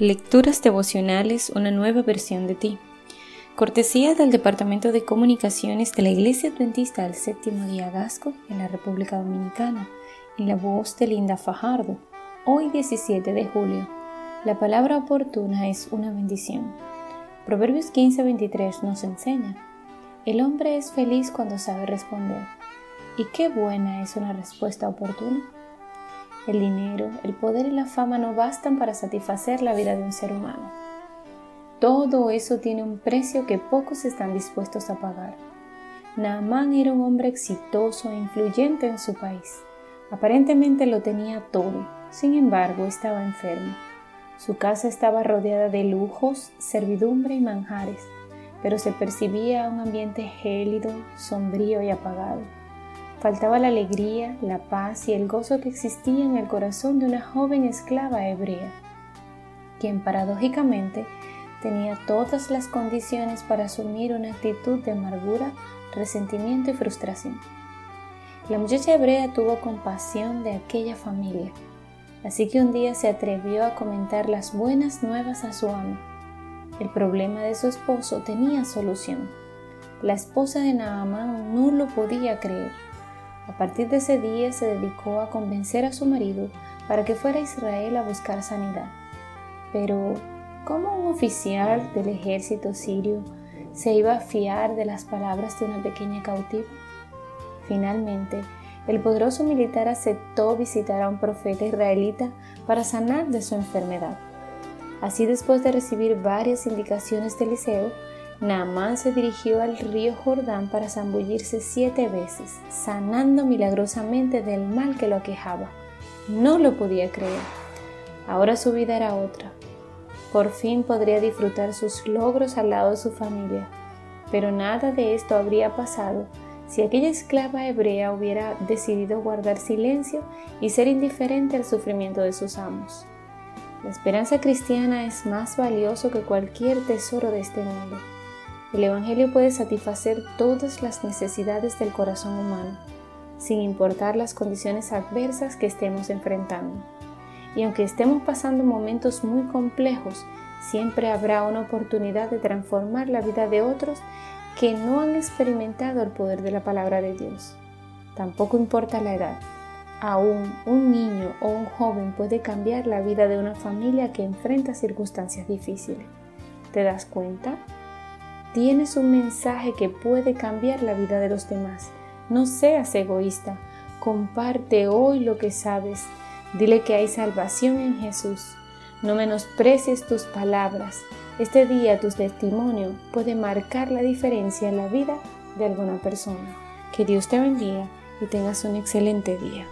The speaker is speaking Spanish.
Lecturas devocionales, una nueva versión de ti. Cortesía del Departamento de Comunicaciones de la Iglesia Adventista del Séptimo Día Gasco en la República Dominicana, en la voz de Linda Fajardo. Hoy 17 de julio. La palabra oportuna es una bendición. Proverbios 15:23 nos enseña, el hombre es feliz cuando sabe responder. ¿Y qué buena es una respuesta oportuna? El dinero, el poder y la fama no bastan para satisfacer la vida de un ser humano. Todo eso tiene un precio que pocos están dispuestos a pagar. Naaman era un hombre exitoso e influyente en su país. Aparentemente lo tenía todo, sin embargo estaba enfermo. Su casa estaba rodeada de lujos, servidumbre y manjares, pero se percibía un ambiente gélido, sombrío y apagado. Faltaba la alegría, la paz y el gozo que existía en el corazón de una joven esclava hebrea, quien paradójicamente tenía todas las condiciones para asumir una actitud de amargura, resentimiento y frustración. La muchacha hebrea tuvo compasión de aquella familia, así que un día se atrevió a comentar las buenas nuevas a su amo. El problema de su esposo tenía solución. La esposa de Naamán no lo podía creer a partir de ese día se dedicó a convencer a su marido para que fuera a Israel a buscar sanidad. Pero, ¿cómo un oficial del ejército sirio se iba a fiar de las palabras de una pequeña cautiva? Finalmente, el poderoso militar aceptó visitar a un profeta israelita para sanar de su enfermedad. Así después de recibir varias indicaciones de Eliseo, Naamán se dirigió al río Jordán para zambullirse siete veces, sanando milagrosamente del mal que lo aquejaba. No lo podía creer. Ahora su vida era otra. Por fin podría disfrutar sus logros al lado de su familia. Pero nada de esto habría pasado si aquella esclava hebrea hubiera decidido guardar silencio y ser indiferente al sufrimiento de sus amos. La esperanza cristiana es más valioso que cualquier tesoro de este mundo. El Evangelio puede satisfacer todas las necesidades del corazón humano, sin importar las condiciones adversas que estemos enfrentando. Y aunque estemos pasando momentos muy complejos, siempre habrá una oportunidad de transformar la vida de otros que no han experimentado el poder de la palabra de Dios. Tampoco importa la edad. Aún un niño o un joven puede cambiar la vida de una familia que enfrenta circunstancias difíciles. ¿Te das cuenta? Tienes un mensaje que puede cambiar la vida de los demás. No seas egoísta. Comparte hoy lo que sabes. Dile que hay salvación en Jesús. No menosprecies tus palabras. Este día tu testimonio puede marcar la diferencia en la vida de alguna persona. Que Dios te bendiga y tengas un excelente día.